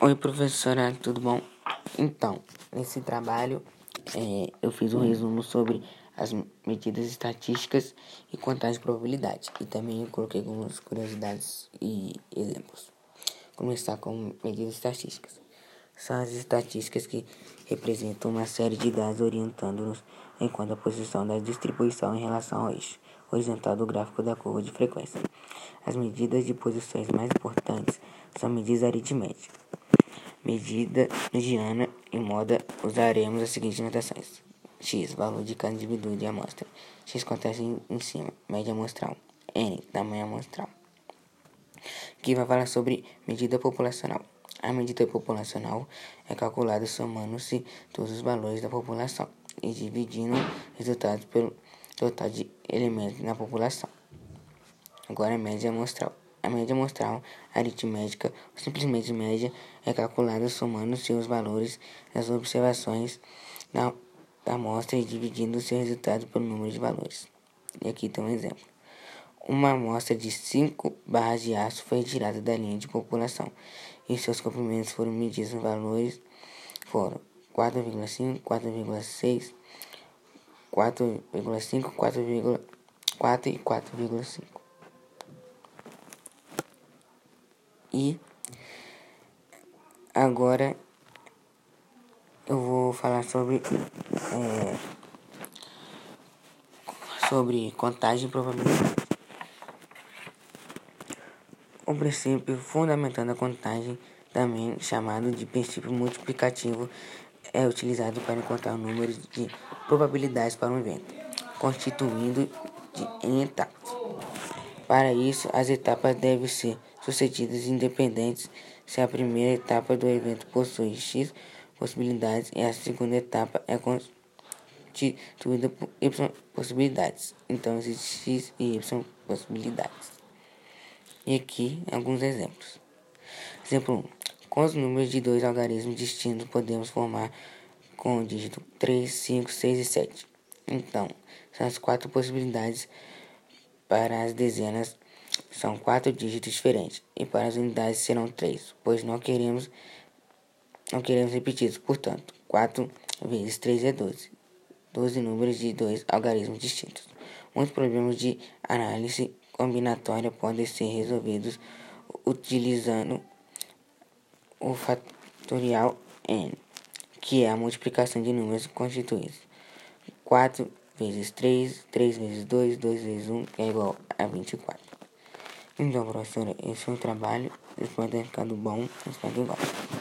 Oi, professora, tudo bom? Então, nesse trabalho é, eu fiz um resumo sobre as medidas estatísticas e contagem de probabilidade. E também coloquei algumas curiosidades e exemplos. Começar com medidas estatísticas. São as estatísticas que representam uma série de dados orientando-nos enquanto a posição da distribuição em relação ao eixo horizontal do gráfico da curva de frequência. As medidas de posições mais importantes são medidas aritméticas. Medida mediana e moda usaremos as seguintes notações. X, valor de cada indivíduo de amostra. X acontece em, cima, média amostral. N, tamanho amostral. Aqui vai falar sobre medida populacional. A medida populacional é calculada somando-se todos os valores da população e dividindo resultados pelo total de elementos na população. Agora, média amostral. A média amostral aritmética, ou simplesmente média, é calculada somando seus valores das observações da, amostra e dividindo seu resultado pelo número de valores. E aqui tem um exemplo. Uma amostra de 5 barras de aço foi retirada da linha de população e seus comprimentos foram medidos os valores foram 4,5, 4,6, 4,5, 4,4 e 4,5. E agora eu vou falar sobre é, sobre contagem probabilidade. O princípio fundamentando a contagem, também chamado de princípio multiplicativo, é utilizado para encontrar o número de probabilidades para um evento, constituindo de, em etapas. Para isso, as etapas devem ser sucedidas independentes se a primeira etapa do evento possui X possibilidades e a segunda etapa é constituída por Y possibilidades. Então, existe X e Y possibilidades. E aqui alguns exemplos. Exemplo 1. Com os números de dois algarismos distintos, podemos formar com o dígito 3, 5, 6 e 7. Então, são as quatro possibilidades para as dezenas são quatro dígitos diferentes e para as unidades serão três, pois não queremos não queremos repetidos. Portanto, 4 vezes 3 é 12. 12 números de dois algarismos distintos. Muitos problemas de análise combinatória podem ser resolvidos utilizando o fatorial n, que é a multiplicação de números constituídos. 4 vezes 3, 3 vezes 2, 2 vezes 1 é igual a 24. Então, professora, esse foi o trabalho. Espero ter ficado bom. Espero que gostem.